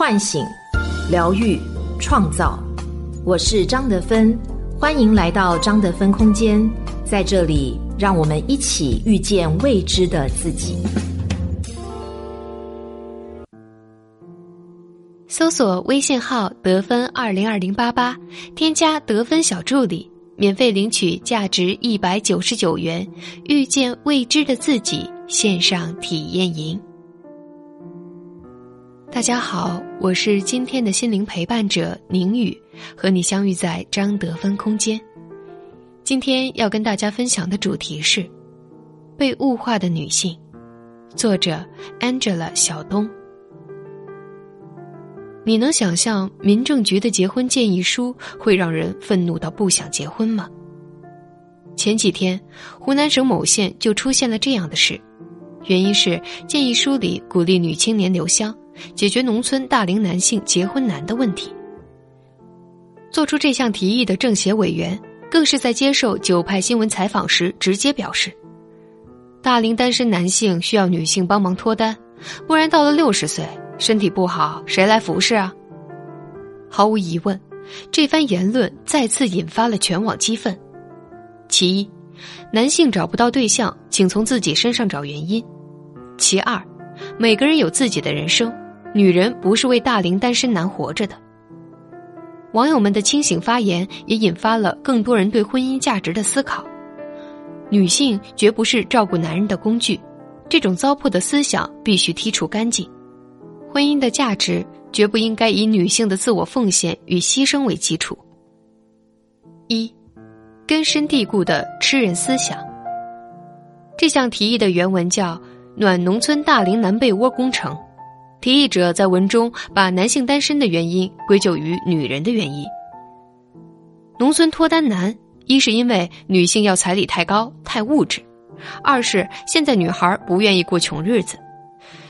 唤醒、疗愈、创造。我是张德芬，欢迎来到张德芬空间，在这里，让我们一起遇见未知的自己。搜索微信号“得分二零二零八八”，添加得分小助理，免费领取价值一百九十九元《遇见未知的自己》线上体验营。大家好，我是今天的心灵陪伴者宁宇，和你相遇在张德芬空间。今天要跟大家分享的主题是被物化的女性，作者 Angela 小东。你能想象民政局的结婚建议书会让人愤怒到不想结婚吗？前几天，湖南省某县就出现了这样的事，原因是建议书里鼓励女青年留乡。解决农村大龄男性结婚难的问题。做出这项提议的政协委员，更是在接受九派新闻采访时直接表示：“大龄单身男性需要女性帮忙脱单，不然到了六十岁身体不好，谁来服侍啊？”毫无疑问，这番言论再次引发了全网激愤。其一，男性找不到对象，请从自己身上找原因；其二，每个人有自己的人生。女人不是为大龄单身男活着的。网友们的清醒发言也引发了更多人对婚姻价值的思考。女性绝不是照顾男人的工具，这种糟粕的思想必须剔除干净。婚姻的价值绝不应该以女性的自我奉献与牺牲为基础。一，根深蒂固的吃人思想。这项提议的原文叫“暖农村大龄男被窝工程”。提议者在文中把男性单身的原因归咎于女人的原因。农村脱单难，一是因为女性要彩礼太高太物质，二是现在女孩不愿意过穷日子，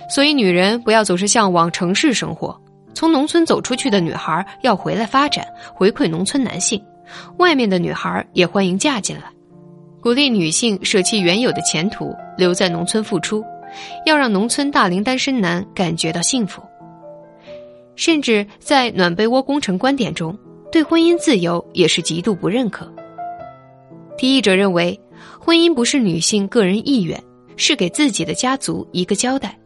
所以女人不要总是向往城市生活，从农村走出去的女孩要回来发展，回馈农村男性，外面的女孩也欢迎嫁进来，鼓励女性舍弃原有的前途，留在农村付出。要让农村大龄单身男感觉到幸福，甚至在暖被窝工程观点中，对婚姻自由也是极度不认可。提议者认为，婚姻不是女性个人意愿，是给自己的家族一个交代。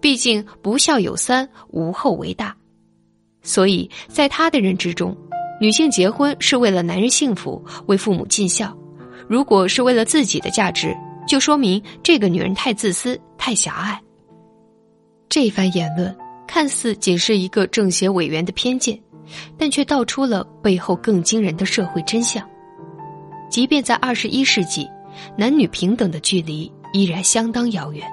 毕竟不孝有三，无后为大。所以在他的认知中，女性结婚是为了男人幸福，为父母尽孝。如果是为了自己的价值，就说明这个女人太自私、太狭隘。这番言论看似仅是一个政协委员的偏见，但却道出了背后更惊人的社会真相。即便在二十一世纪，男女平等的距离依然相当遥远。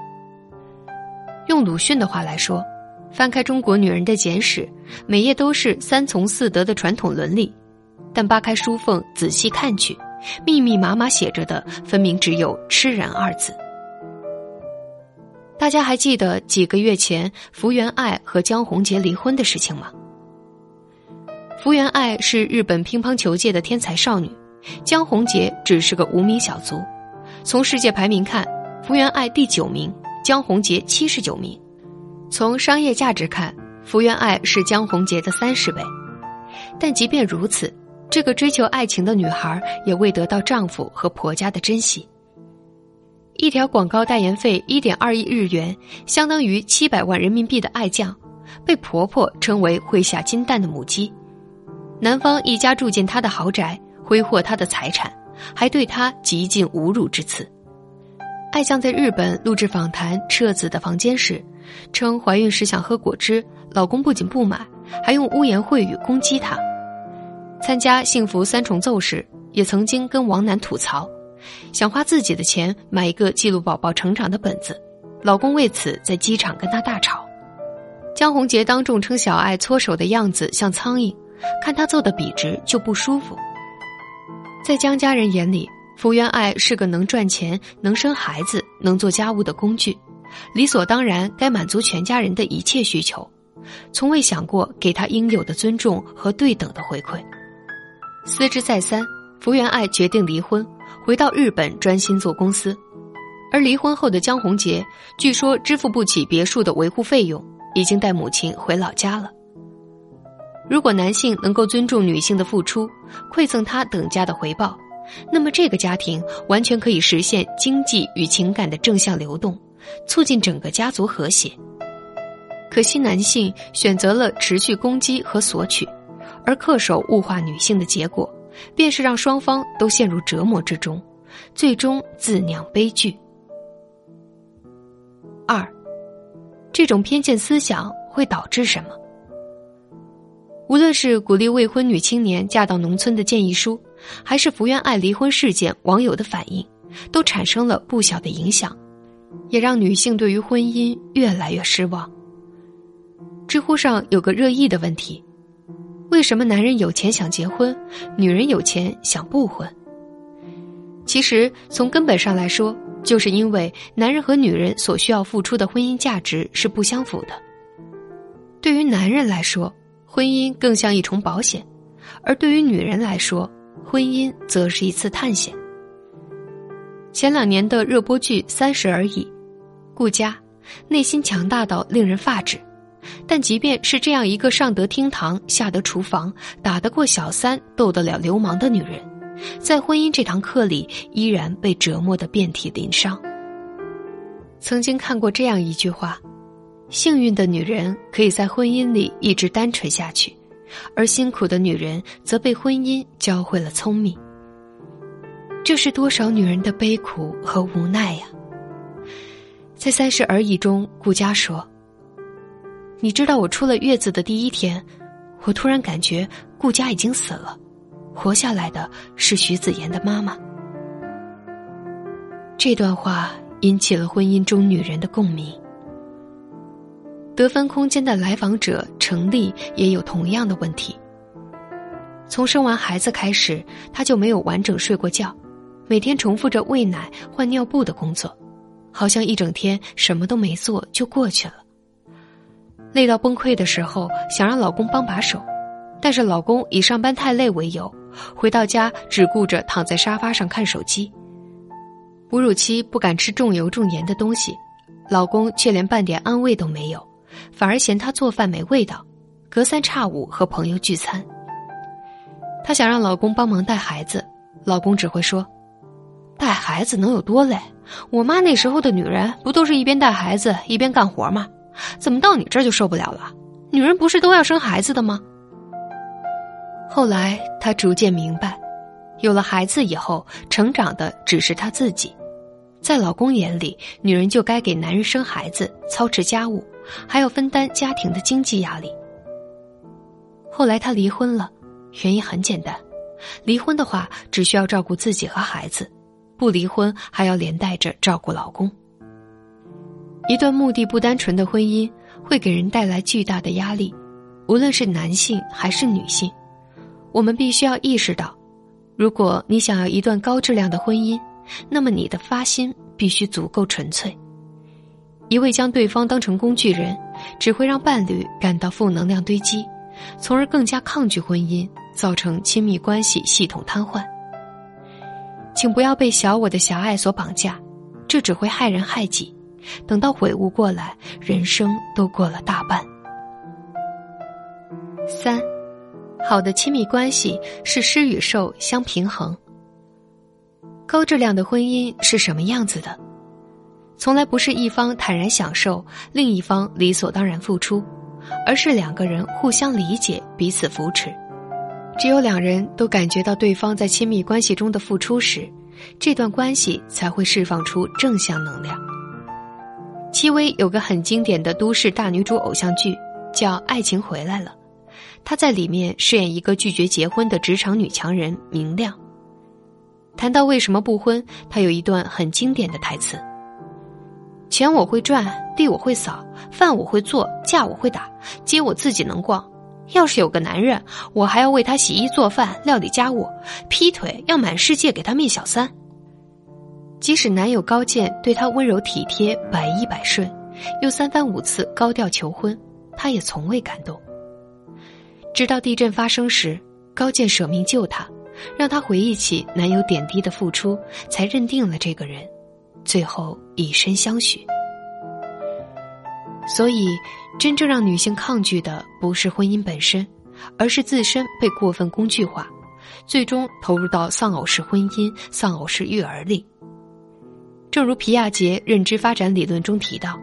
用鲁迅的话来说，翻开中国女人的简史，每页都是三从四德的传统伦理，但扒开书缝仔细看去。密密麻麻写着的，分明只有“吃人”二字。大家还记得几个月前福原爱和江宏杰离婚的事情吗？福原爱是日本乒乓球界的天才少女，江宏杰只是个无名小卒。从世界排名看，福原爱第九名，江宏杰七十九名。从商业价值看，福原爱是江宏杰的三十倍。但即便如此。这个追求爱情的女孩也未得到丈夫和婆家的珍惜。一条广告代言费一点二亿日元，相当于七百万人民币的爱将，被婆婆称为会下金蛋的母鸡。男方一家住进她的豪宅，挥霍她的财产，还对她极尽侮辱之词。爱将在日本录制访谈赤子的房间时，称怀孕时想喝果汁，老公不仅不买，还用污言秽语攻击她。参加《幸福三重奏》时，也曾经跟王楠吐槽，想花自己的钱买一个记录宝宝成长的本子，老公为此在机场跟她大吵。江宏杰当众称小爱搓手的样子像苍蝇，看她做的笔直就不舒服。在江家人眼里，福原爱是个能赚钱、能生孩子、能做家务的工具，理所当然该满足全家人的一切需求，从未想过给她应有的尊重和对等的回馈。思之再三，福原爱决定离婚，回到日本专心做公司。而离婚后的江宏杰，据说支付不起别墅的维护费用，已经带母亲回老家了。如果男性能够尊重女性的付出，馈赠她等价的回报，那么这个家庭完全可以实现经济与情感的正向流动，促进整个家族和谐。可惜男性选择了持续攻击和索取，而恪守物化女性的结果，便是让双方都陷入折磨之中，最终自酿悲剧。二，这种偏见思想会导致什么？无论是鼓励未婚女青年嫁到农村的建议书，还是福原爱离婚事件网友的反应，都产生了不小的影响，也让女性对于婚姻越来越失望。知乎上有个热议的问题：为什么男人有钱想结婚，女人有钱想不婚？其实从根本上来说，就是因为男人和女人所需要付出的婚姻价值是不相符的。对于男人来说，婚姻更像一重保险，而对于女人来说，婚姻则是一次探险。前两年的热播剧《三十而已》，顾佳内心强大到令人发指，但即便是这样一个上得厅堂、下得厨房、打得过小三、斗得了流氓的女人，在婚姻这堂课里依然被折磨得遍体鳞伤。曾经看过这样一句话。幸运的女人可以在婚姻里一直单纯下去，而辛苦的女人则被婚姻教会了聪明。这是多少女人的悲苦和无奈呀！在《三十而已》中，顾佳说：“你知道我出了月子的第一天，我突然感觉顾佳已经死了，活下来的是徐子言的妈妈。”这段话引起了婚姻中女人的共鸣。得分空间的来访者程丽也有同样的问题。从生完孩子开始，她就没有完整睡过觉，每天重复着喂奶、换尿布的工作，好像一整天什么都没做就过去了。累到崩溃的时候，想让老公帮把手，但是老公以上班太累为由，回到家只顾着躺在沙发上看手机。哺乳期不敢吃重油重盐的东西，老公却连半点安慰都没有。反而嫌她做饭没味道，隔三差五和朋友聚餐。她想让老公帮忙带孩子，老公只会说：“带孩子能有多累？我妈那时候的女人不都是一边带孩子一边干活吗？怎么到你这儿就受不了了？女人不是都要生孩子的吗？”后来她逐渐明白，有了孩子以后，成长的只是她自己。在老公眼里，女人就该给男人生孩子、操持家务，还要分担家庭的经济压力。后来她离婚了，原因很简单：离婚的话只需要照顾自己和孩子，不离婚还要连带着照顾老公。一段目的不单纯的婚姻会给人带来巨大的压力，无论是男性还是女性，我们必须要意识到，如果你想要一段高质量的婚姻。那么你的发心必须足够纯粹。一味将对方当成工具人，只会让伴侣感到负能量堆积，从而更加抗拒婚姻，造成亲密关系系统瘫痪。请不要被小我的狭隘所绑架，这只会害人害己。等到悔悟过来，人生都过了大半。三，好的亲密关系是施与受相平衡。高质量的婚姻是什么样子的？从来不是一方坦然享受，另一方理所当然付出，而是两个人互相理解，彼此扶持。只有两人都感觉到对方在亲密关系中的付出时，这段关系才会释放出正向能量。戚薇有个很经典的都市大女主偶像剧，叫《爱情回来了》，她在里面饰演一个拒绝结婚的职场女强人明亮。谈到为什么不婚，她有一段很经典的台词：“钱我会赚，地我会扫，饭我会做，架我会打，街我自己能逛。要是有个男人，我还要为他洗衣做饭、料理家务，劈腿要满世界给他灭小三。即使男友高健对她温柔体贴、百依百顺，又三番五次高调求婚，她也从未感动。直到地震发生时，高健舍命救她。”让她回忆起男友点滴的付出，才认定了这个人，最后以身相许。所以，真正让女性抗拒的不是婚姻本身，而是自身被过分工具化，最终投入到丧偶式婚姻、丧偶式育儿里。正如皮亚杰认知发展理论中提到，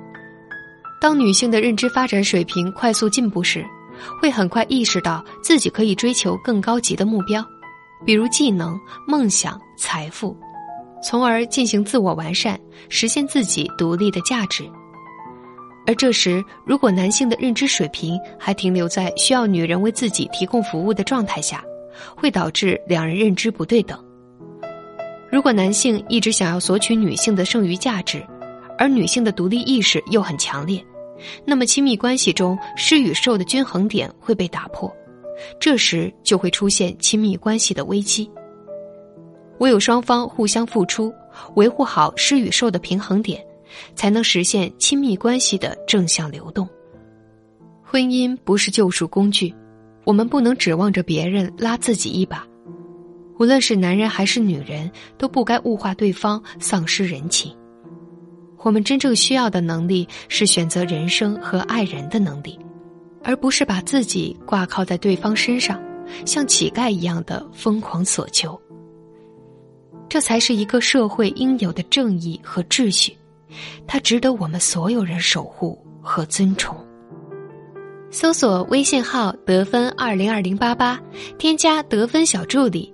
当女性的认知发展水平快速进步时，会很快意识到自己可以追求更高级的目标，比如技能、梦想、财富，从而进行自我完善，实现自己独立的价值。而这时，如果男性的认知水平还停留在需要女人为自己提供服务的状态下，会导致两人认知不对等。如果男性一直想要索取女性的剩余价值，而女性的独立意识又很强烈，那么亲密关系中施与受的均衡点会被打破，这时就会出现亲密关系的危机。唯有双方互相付出，维护好施与受的平衡点，才能实现亲密关系的正向流动。婚姻不是救赎工具，我们不能指望着别人拉自己一把。无论是男人还是女人，都不该物化对方，丧失人情。我们真正需要的能力是选择人生和爱人的能力，而不是把自己挂靠在对方身上，像乞丐一样的疯狂索求。这才是一个社会应有的正义和秩序，它值得我们所有人守护和尊崇。搜索微信号“得分二零二零八八”，添加得分小助理。